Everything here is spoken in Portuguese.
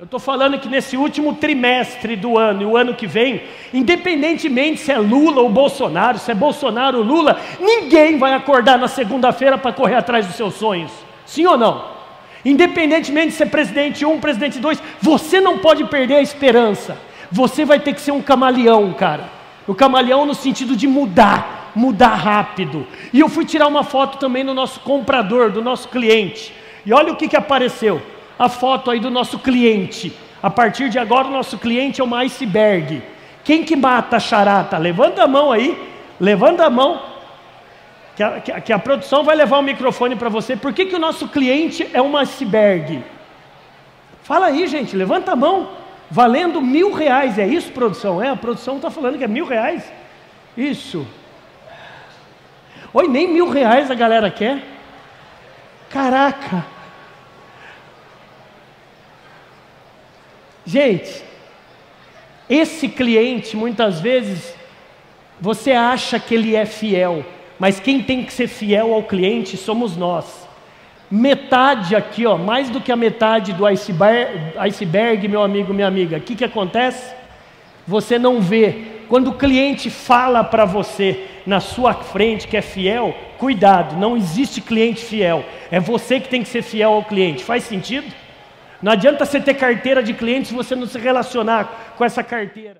Eu estou falando que nesse último trimestre do ano e o ano que vem, independentemente se é Lula ou Bolsonaro, se é Bolsonaro ou Lula, ninguém vai acordar na segunda-feira para correr atrás dos seus sonhos. Sim ou não? Independentemente se é presidente 1, um, presidente 2, você não pode perder a esperança. Você vai ter que ser um camaleão, cara. O camaleão no sentido de mudar, mudar rápido. E eu fui tirar uma foto também do nosso comprador, do nosso cliente. E olha o que, que apareceu a foto aí do nosso cliente. A partir de agora, o nosso cliente é uma iceberg. Quem que mata a charata? Levanta a mão aí, levanta a mão, que a, que a, que a produção vai levar o microfone para você. Por que, que o nosso cliente é uma iceberg? Fala aí, gente, levanta a mão. Valendo mil reais, é isso, produção? É, a produção está falando que é mil reais. Isso. Oi, nem mil reais a galera quer. Caraca. Gente, esse cliente muitas vezes você acha que ele é fiel, mas quem tem que ser fiel ao cliente somos nós. Metade aqui, ó, mais do que a metade do iceberg, iceberg meu amigo, minha amiga. O que, que acontece? Você não vê. Quando o cliente fala para você na sua frente que é fiel, cuidado, não existe cliente fiel. É você que tem que ser fiel ao cliente. Faz sentido? Não adianta você ter carteira de clientes se você não se relacionar com essa carteira.